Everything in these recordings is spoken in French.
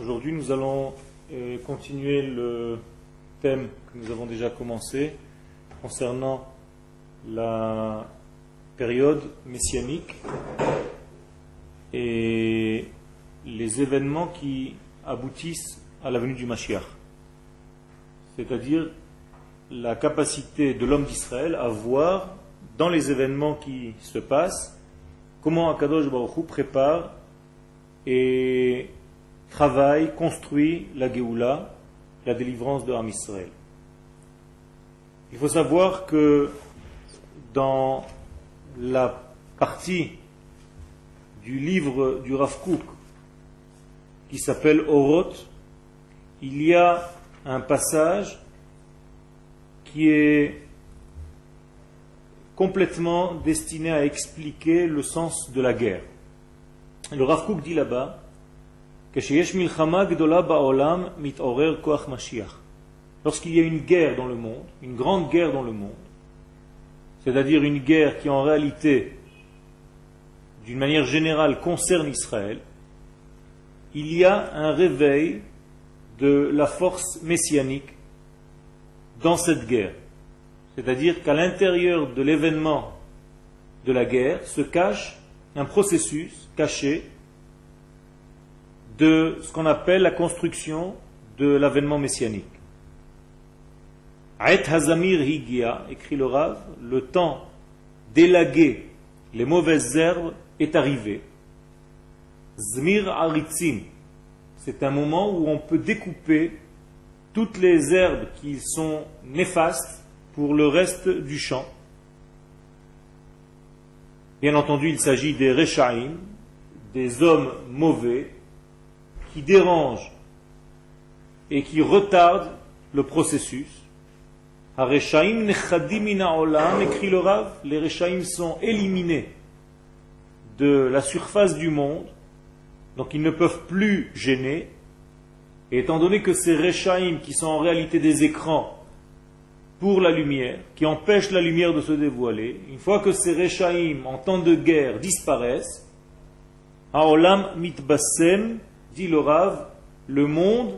Aujourd'hui, nous allons euh, continuer le thème que nous avons déjà commencé concernant la période messianique et les événements qui aboutissent à la venue du Mashiach. C'est-à-dire la capacité de l'homme d'Israël à voir dans les événements qui se passent comment Akadosh Baruch prépare et travaille, construit la Géoula, la délivrance de Ham. Il faut savoir que dans la partie du livre du Rav Kook qui s'appelle Oroth, il y a un passage qui est complètement destiné à expliquer le sens de la guerre. Le Rav Kook dit là-bas Lorsqu'il y a une guerre dans le monde, une grande guerre dans le monde, c'est-à-dire une guerre qui en réalité, d'une manière générale, concerne Israël, il y a un réveil de la force messianique dans cette guerre. C'est-à-dire qu'à l'intérieur de l'événement de la guerre se cache un processus caché de ce qu'on appelle la construction de l'avènement messianique. Aet Hazamir Higia, écrit le Rav, le temps d'élaguer les mauvaises herbes est arrivé. Zmir Aritzim, c'est un moment où on peut découper toutes les herbes qui sont néfastes pour le reste du champ. Bien entendu, il s'agit des Rechaim, des hommes mauvais, qui dérange et qui retarde le processus. écrit le Rav, les Rechaim sont éliminés de la surface du monde, donc ils ne peuvent plus gêner. Et étant donné que ces Rechaim, qui sont en réalité des écrans pour la lumière, qui empêchent la lumière de se dévoiler, une fois que ces Rechaim, en temps de guerre, disparaissent, Haolam mitbasem dit le le monde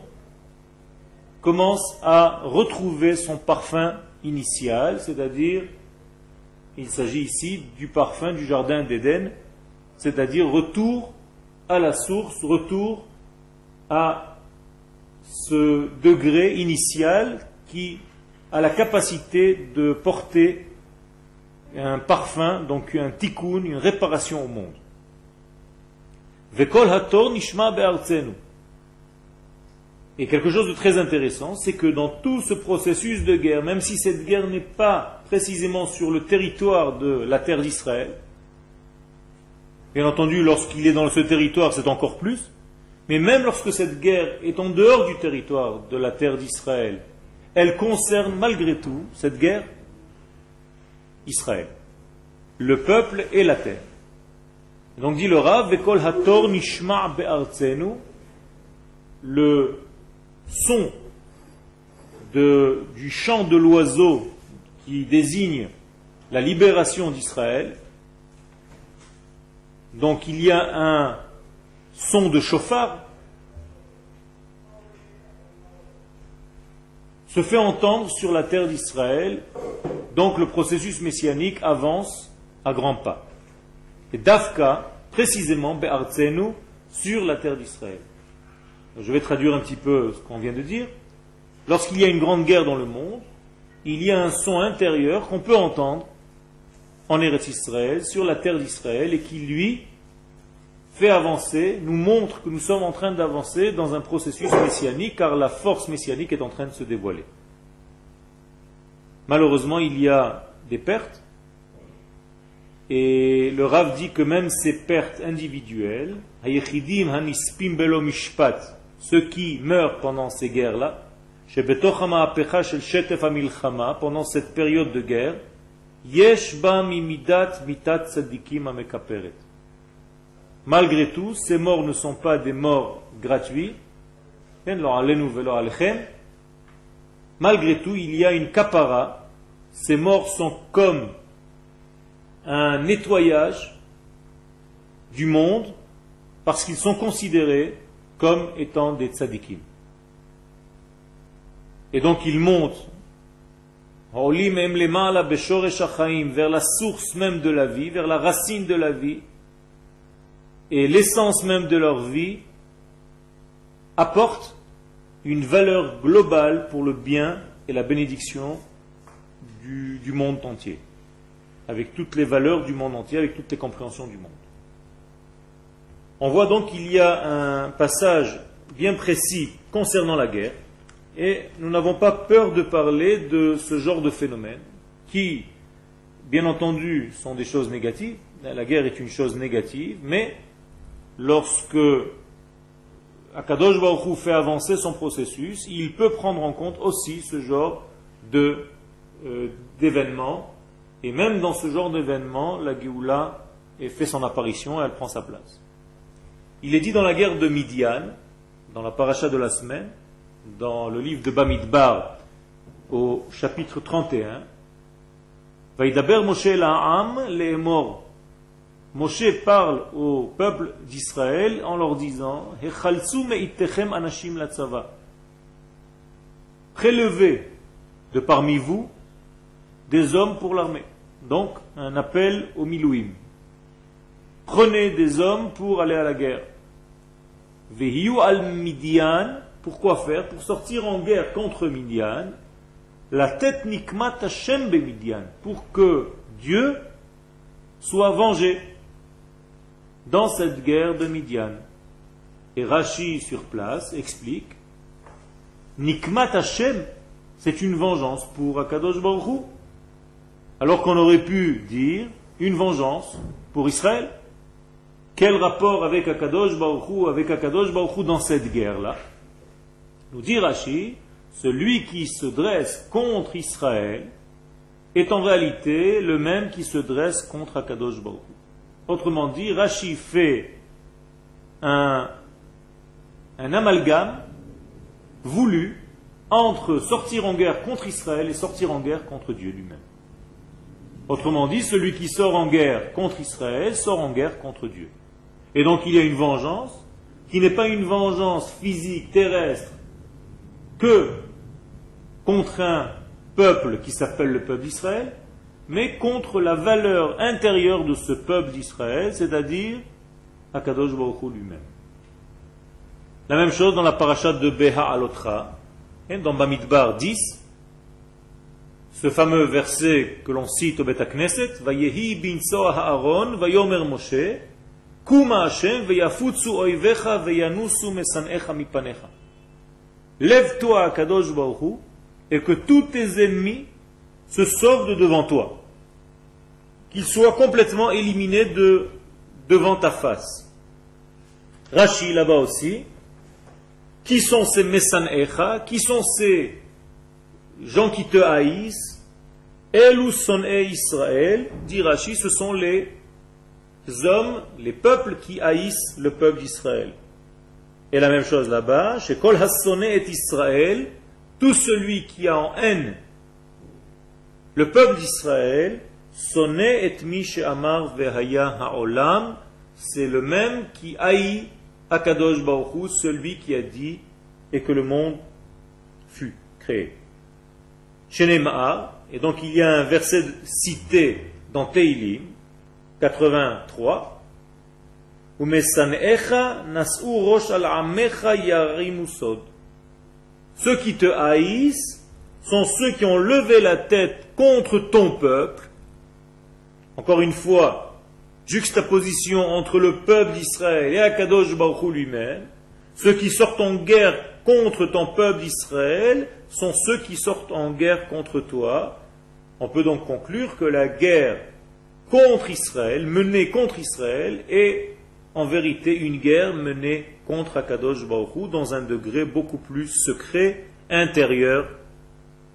commence à retrouver son parfum initial, c'est-à-dire, il s'agit ici du parfum du jardin d'Éden, c'est-à-dire retour à la source, retour à ce degré initial qui a la capacité de porter un parfum, donc un tikkun, une réparation au monde. Et quelque chose de très intéressant, c'est que dans tout ce processus de guerre, même si cette guerre n'est pas précisément sur le territoire de la terre d'Israël, bien entendu, lorsqu'il est dans ce territoire, c'est encore plus, mais même lorsque cette guerre est en dehors du territoire de la terre d'Israël, elle concerne malgré tout, cette guerre, Israël, le peuple et la terre. Donc dit le Rav, Hator Nishma le son du chant de l'oiseau qui désigne la libération d'Israël. Donc il y a un son de chauffard se fait entendre sur la terre d'Israël. Donc le processus messianique avance à grands pas. Et Dafka, précisément, Be'artzenu, sur la terre d'Israël. Je vais traduire un petit peu ce qu'on vient de dire. Lorsqu'il y a une grande guerre dans le monde, il y a un son intérieur qu'on peut entendre en Eretz Israël, sur la terre d'Israël, et qui, lui, fait avancer, nous montre que nous sommes en train d'avancer dans un processus messianique, car la force messianique est en train de se dévoiler. Malheureusement, il y a des pertes, et le Rav dit que même ces pertes individuelles, ceux qui meurent pendant ces guerres-là, pendant cette période de guerre, Malgré tout, ces morts ne sont pas des morts gratuits. Malgré tout, il y a une kapara. Ces morts sont comme un nettoyage du monde parce qu'ils sont considérés comme étant des tzadikim. Et donc ils montent vers la source même de la vie, vers la racine de la vie, et l'essence même de leur vie apportent une valeur globale pour le bien et la bénédiction du monde entier, avec toutes les valeurs du monde entier, avec toutes les compréhensions du monde. On voit donc qu'il y a un passage bien précis concernant la guerre, et nous n'avons pas peur de parler de ce genre de phénomène qui, bien entendu, sont des choses négatives. La guerre est une chose négative, mais lorsque Akadosh Baruch fait avancer son processus, il peut prendre en compte aussi ce genre euh, d'événements. Et même dans ce genre d'événements, la Géoula fait son apparition et elle prend sa place. Il est dit dans la guerre de Midian, dans la paracha de la semaine, dans le livre de Bamidbar, au chapitre 31, Vaïdaber Moshe la'am le'emor. Moshe parle au peuple d'Israël en leur disant anashim. Prélevez de parmi vous des hommes pour l'armée. Donc, un appel au milouim. Prenez des hommes pour aller à la guerre. Vehiyu al Midian, pourquoi faire? Pour sortir en guerre contre Midian, la tête nikmat Hashem Midian, pour que Dieu soit vengé dans cette guerre de Midian. Et Rashi sur place explique Nikmat Hashem, c'est une vengeance pour Akadosh Baruch alors qu'on aurait pu dire une vengeance pour Israël. Quel rapport avec Akadosh Baruch avec Akadosh dans cette guerre-là? Nous dit Rashi, celui qui se dresse contre Israël est en réalité le même qui se dresse contre Akadosh Baruch. Autrement dit, Rashi fait un, un amalgame voulu entre sortir en guerre contre Israël et sortir en guerre contre Dieu lui-même. Autrement dit, celui qui sort en guerre contre Israël sort en guerre contre Dieu. Et donc il y a une vengeance qui n'est pas une vengeance physique, terrestre, que contre un peuple qui s'appelle le peuple d'Israël, mais contre la valeur intérieure de ce peuple d'Israël, c'est-à-dire Akadosh Baruch lui-même. La même chose dans la parashat de Beha Alotra, dans Bamidbar 10, ce fameux verset que l'on cite au Bet Knesset, Vayehi bin Haaron, Vayomer Moshe, Kuma Hashem, Veyafutsu oivecha, Veyanusu mesanecha mipanecha. Lève-toi à Kadosh Baruch et que tous tes ennemis se sauvent de devant toi. Qu'ils soient complètement éliminés de devant ta face. Rashi là-bas aussi. Qui sont ces Messan Echa Qui sont ces gens qui te haïssent Elou son e Israël, dit Rashi, ce sont les hommes, les peuples qui haïssent le peuple d'Israël. Et la même chose là-bas, chez Kol Hassoné et Israël, tout celui qui a en haine le peuple d'Israël, sonné et mi amar vehaya haolam, c'est le même qui haït Akadosh Baruch celui qui a dit et que le monde fut créé. Et donc il y a un verset cité dans Teilim 83, ceux qui te haïssent sont ceux qui ont levé la tête contre ton peuple. Encore une fois, juxtaposition entre le peuple d'Israël et Akadosh Baruch lui-même. Ceux qui sortent en guerre contre ton peuple d'Israël sont ceux qui sortent en guerre contre toi. On peut donc conclure que la guerre contre Israël, menée contre Israël, est en vérité une guerre menée contre Akadosh Baruch dans un degré beaucoup plus secret, intérieur,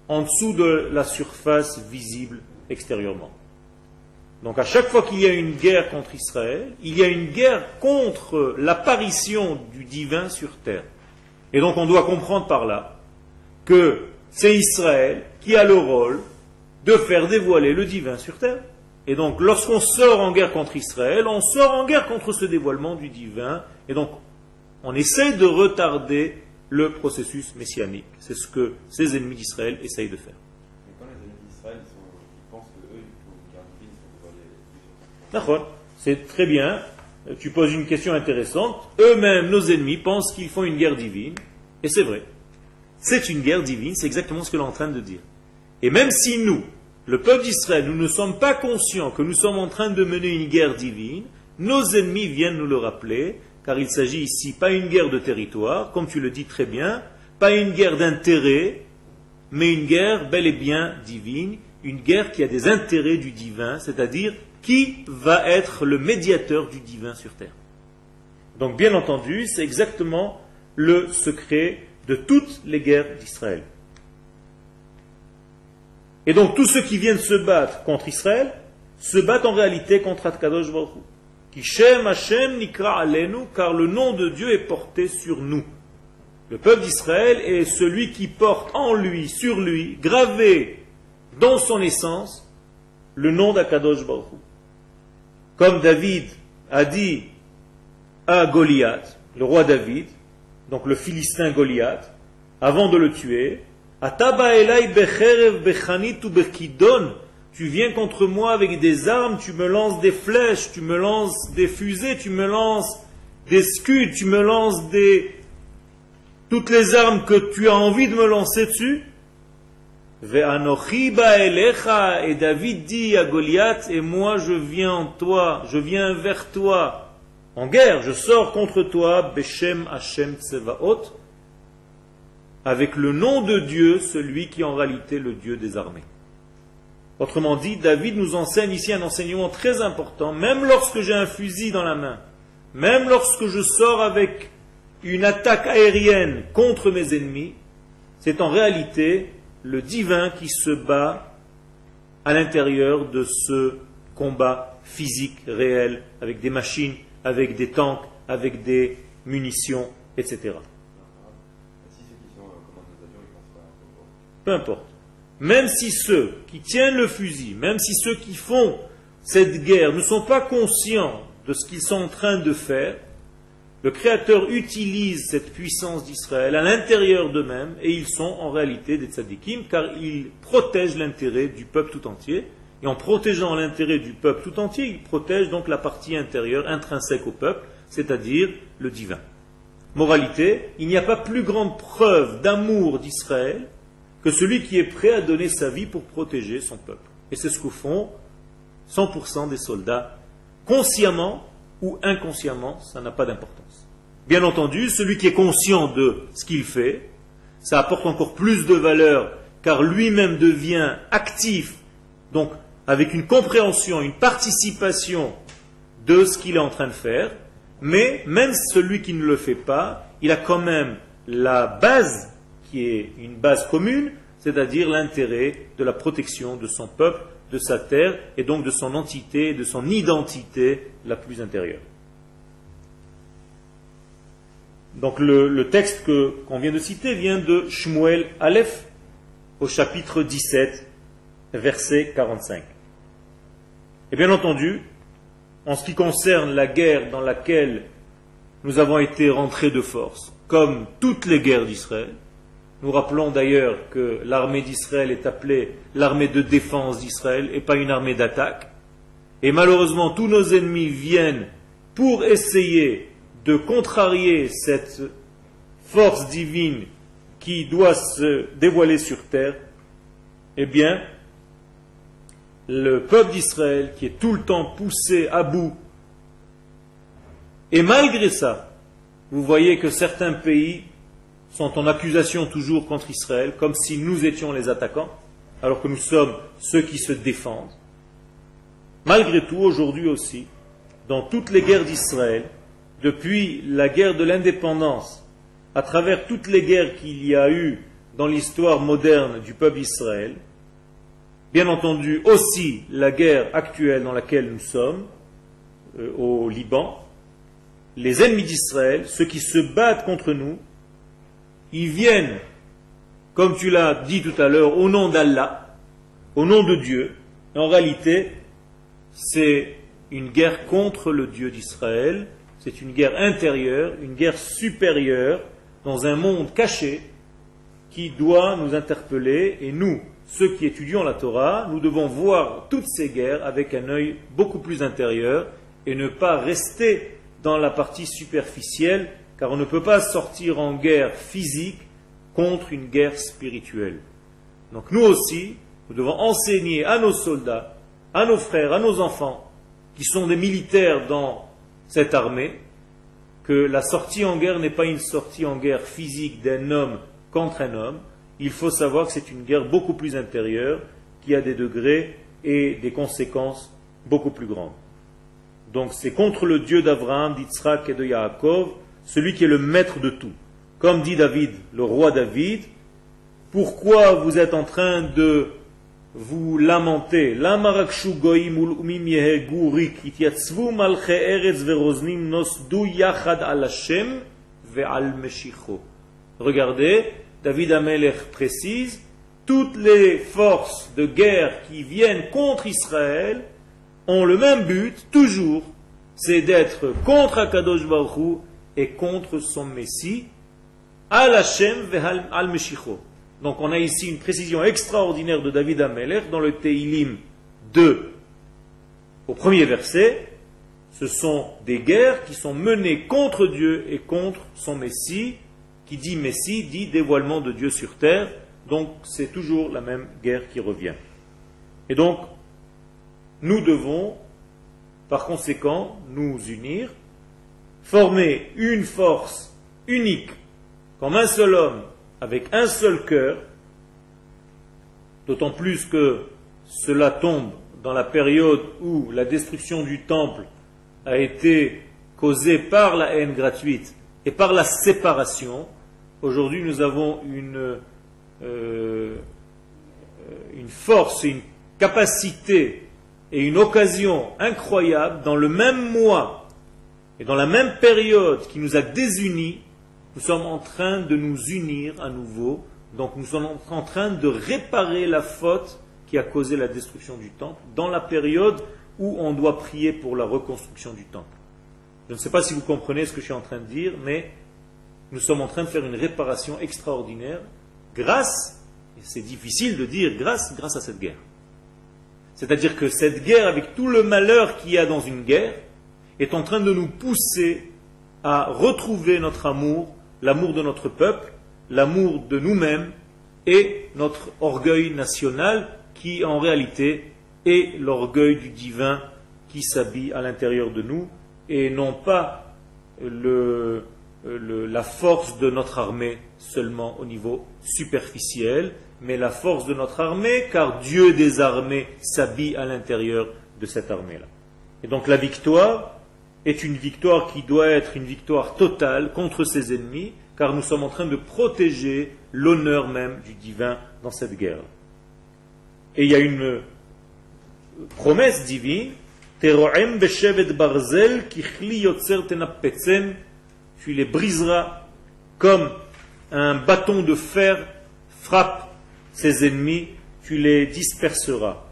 en dessous de la surface visible extérieurement. Donc à chaque fois qu'il y a une guerre contre Israël, il y a une guerre contre l'apparition du divin sur terre. Et donc on doit comprendre par là que c'est Israël qui a le rôle de faire dévoiler le divin sur terre. Et donc, lorsqu'on sort en guerre contre Israël, on sort en guerre contre ce dévoilement du divin. Et donc, On essaie de retarder le processus messianique. C'est ce que ces ennemis d'Israël essayent de faire. Mais quand les ennemis d'Israël sont- ils pensent qu'eux, ils font une guerre divine, ils sont devant les- D'accord C'est très bien. Tu poses une question intéressante. Eux-mêmes, nos ennemis, pensent qu'ils font une guerre divine. Et c'est vrai. C'est une guerre divine, c'est exactement ce que l'on est en train de dire. Et même si nous, le peuple d'Israël, nous ne sommes pas conscients que nous sommes en train de mener une guerre divine, nos ennemis viennent nous le rappeler, car il s'agit ici pas une guerre de territoire, comme tu le dis très bien, pas une guerre d'intérêt, mais une guerre bel et bien divine, une guerre qui a des intérêts du divin, c'est-à-dire qui va être le médiateur du divin sur terre. Donc bien entendu, c'est exactement le secret de toutes les guerres d'Israël. Et donc tous ceux qui viennent se battre contre Israël se battent en réalité contre Atkadosh Baruch. Qui Shem Hashem Nikra Alenu, car le nom de Dieu est porté sur nous. Le peuple d'Israël est celui qui porte en lui, sur lui, gravé dans son essence, le nom d'Akadosh Baruch. Comme David a dit à Goliath, le roi David, donc le Philistin Goliath, avant de le tuer, tu viens contre moi avec des armes, tu me lances des flèches, tu me lances des fusées, tu me lances des scuds, tu me lances toutes les armes que tu as envie de me lancer dessus. Et David dit à Goliath, et moi je viens en toi, je viens vers toi, en guerre, je sors contre toi, Beshem Hashem Tsevaot, avec le nom de Dieu, celui qui en réalité le Dieu des armées. Autrement dit, David nous enseigne ici un enseignement très important, même lorsque j'ai un fusil dans la main, même lorsque je sors avec une attaque aérienne contre mes ennemis, c'est en réalité le divin qui se bat à l'intérieur de ce combat physique réel, avec des machines, avec des tanks, avec des munitions, etc. Peu importe. Même si ceux qui tiennent le fusil, même si ceux qui font cette guerre ne sont pas conscients de ce qu'ils sont en train de faire, le Créateur utilise cette puissance d'Israël à l'intérieur d'eux-mêmes et ils sont en réalité des tzadikim car ils protègent l'intérêt du peuple tout entier. Et en protégeant l'intérêt du peuple tout entier, ils protègent donc la partie intérieure intrinsèque au peuple, c'est-à-dire le divin. Moralité, il n'y a pas plus grande preuve d'amour d'Israël que celui qui est prêt à donner sa vie pour protéger son peuple. Et c'est ce que font 100% des soldats, consciemment ou inconsciemment, ça n'a pas d'importance. Bien entendu, celui qui est conscient de ce qu'il fait, ça apporte encore plus de valeur car lui-même devient actif, donc avec une compréhension, une participation de ce qu'il est en train de faire, mais même celui qui ne le fait pas, il a quand même la base qui est une base commune, c'est-à-dire l'intérêt de la protection de son peuple, de sa terre, et donc de son entité, de son identité la plus intérieure. Donc le, texte qu'on vient de citer vient de Shmuel Aleph au chapitre 17, verset 45. Et bien entendu, en ce qui concerne la guerre dans laquelle nous avons été rentrés de force, comme toutes les guerres d'Israël, nous rappelons d'ailleurs que l'armée d'Israël est appelée l'armée de défense d'Israël et pas une armée d'attaque. Et malheureusement, tous nos ennemis viennent pour essayer de contrarier cette force divine qui doit se dévoiler sur terre. Eh bien, le peuple d'Israël qui est tout le temps poussé à bout, et malgré ça, vous voyez que certains pays sont en accusation toujours contre Israël, comme si nous étions les attaquants, alors que nous sommes ceux qui se défendent. Malgré tout, aujourd'hui aussi, dans toutes les guerres d'Israël, depuis la guerre de l'indépendance, à travers toutes les guerres qu'il y a eu dans l'histoire moderne du peuple d'Israël, bien entendu aussi la guerre actuelle dans laquelle nous sommes, euh, au Liban, les ennemis d'Israël, ceux qui se battent contre nous, ils viennent, comme tu l'as dit tout à l'heure, au nom d'Allah, au nom de Dieu. En réalité, c'est une guerre contre le Dieu d'Israël, c'est une guerre intérieure, une guerre supérieure, dans un monde caché, qui doit nous interpeller, et nous, ceux qui étudions la Torah, nous devons voir toutes ces guerres avec un œil beaucoup plus intérieur, et ne pas rester dans la partie superficielle, car on ne peut pas sortir en guerre physique contre une guerre spirituelle. Donc nous aussi, nous devons enseigner à nos soldats, à nos frères, à nos enfants, qui sont des militaires dans cette armée, que la sortie en guerre n'est pas une sortie en guerre physique d'un homme contre un homme. Il faut savoir que c'est une guerre beaucoup plus intérieure, qui a des degrés et des conséquences beaucoup plus grandes. Donc c'est contre le Dieu d'Abraham, d'Yitzhak et de Yaakov, celui qui est le maître de tout. Comme dit David, le roi David, pourquoi vous êtes en train de vous lamenter Regardez, David Amelech précise, toutes les forces de guerre qui viennent contre Israël ont le même but, toujours, c'est d'être contre Akadosh Baruch et contre son Messie, al Hashem al Meshicho. Donc on a ici une précision extraordinaire de David Ameler dans le Teilim 2. Au premier verset, ce sont des guerres qui sont menées contre Dieu et contre son Messie. Qui dit Messie dit dévoilement de Dieu sur terre. Donc c'est toujours la même guerre qui revient. Et donc, nous devons, par conséquent, nous unir, former une force unique, comme un seul homme, avec un seul cœur, d'autant plus que cela tombe dans la période où la destruction du temple a été causée par la haine gratuite et par la séparation. Aujourd'hui, nous avons une, euh, force une capacité et une occasion incroyable dans le même mois et dans la même période qui nous a désunis nous sommes en train de nous unir à nouveau, donc nous sommes en train de réparer la faute qui a causé la destruction du temple dans la période où on doit prier pour la reconstruction du temple. Je ne sais pas si vous comprenez ce que je suis en train de dire, mais nous sommes en train de faire une réparation extraordinaire grâce, et c'est difficile de dire grâce, grâce à cette guerre. C'est-à-dire que cette guerre, avec tout le malheur qu'il y a dans une guerre, est en train de nous pousser à retrouver notre amour l'amour de notre peuple, l'amour de nous-mêmes et notre orgueil national qui en réalité est l'orgueil du divin qui s'habille à l'intérieur de nous et non pas la force de notre armée seulement au niveau superficiel, mais la force de notre armée car Dieu des armées s'habille à l'intérieur de cette armée-là. Et donc la victoire, est une victoire qui doit être une victoire totale contre ses ennemis, car nous sommes en train de protéger l'honneur même du divin dans cette guerre. Et il y a une promesse divine, barzel tu les briseras comme un bâton de fer frappe ses ennemis, tu les disperseras.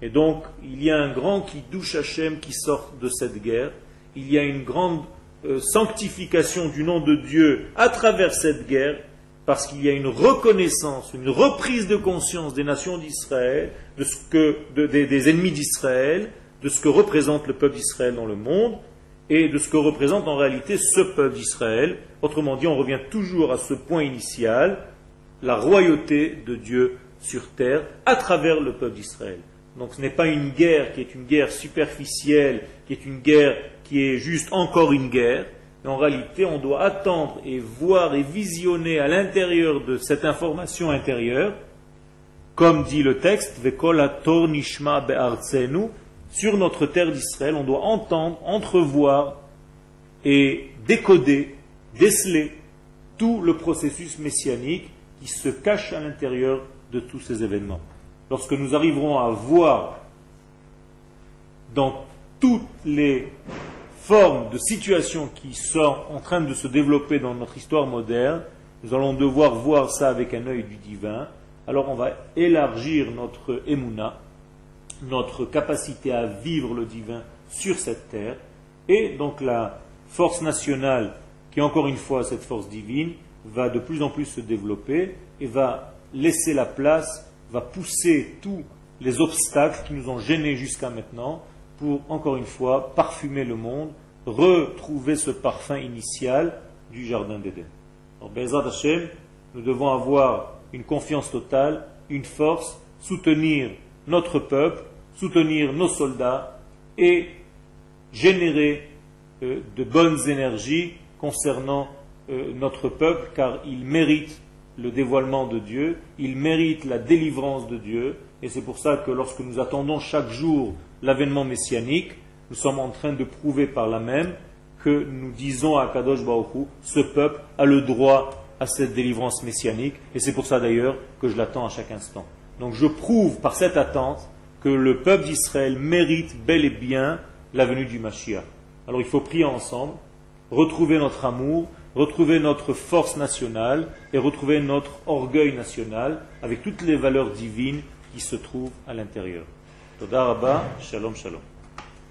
Et donc, il y a un grand qui douche Hachem qui sort de cette guerre, il y a une grande euh, sanctification du nom de Dieu à travers cette guerre, parce qu'il y a une reconnaissance, une reprise de conscience des nations d'Israël, des ennemis d'Israël, de ce que représente le peuple d'Israël dans le monde, et de ce que représente en réalité ce peuple d'Israël. Autrement dit, on revient toujours à ce point initial, la royauté de Dieu sur terre à travers le peuple d'Israël. Donc ce n'est pas une guerre qui est une guerre superficielle, qui est une guerre qui est juste encore une guerre, en réalité on doit attendre et voir et visionner à l'intérieur de cette information intérieure, comme dit le texte, sur notre terre d'Israël, on doit entendre, entrevoir et décoder, déceler tout le processus messianique qui se cache à l'intérieur de tous ces événements. Lorsque nous arriverons à voir dans toutes les formes de situations qui sont en train de se développer dans notre histoire moderne, nous allons devoir voir ça avec un œil du divin. Alors on va élargir notre émouna, notre capacité à vivre le divin sur cette terre. Et donc la force nationale, qui encore une fois cette force divine, va de plus en plus se développer et va laisser la place, va pousser tous les obstacles qui nous ont gênés jusqu'à maintenant pour, encore une fois, parfumer le monde, retrouver ce parfum initial du jardin d'Éden. Donc, Bezrat Hashem, nous devons avoir une confiance totale, une force, soutenir notre peuple, soutenir nos soldats et générer euh, de bonnes énergies concernant euh, notre peuple, car il mérite le dévoilement de Dieu, il mérite la délivrance de Dieu, et c'est pour ça que lorsque nous attendons chaque jour l'avènement messianique, nous sommes en train de prouver par là même que nous disons à Kadosh Baruch ce peuple a le droit à cette délivrance messianique, et c'est pour ça d'ailleurs que je l'attends à chaque instant. Donc je prouve par cette attente que le peuple d'Israël mérite bel et bien la venue du Mashiach. Alors il faut prier ensemble, retrouver notre amour, retrouver notre force nationale et retrouver notre orgueil national avec toutes les valeurs divines qui se trouvent à l'intérieur.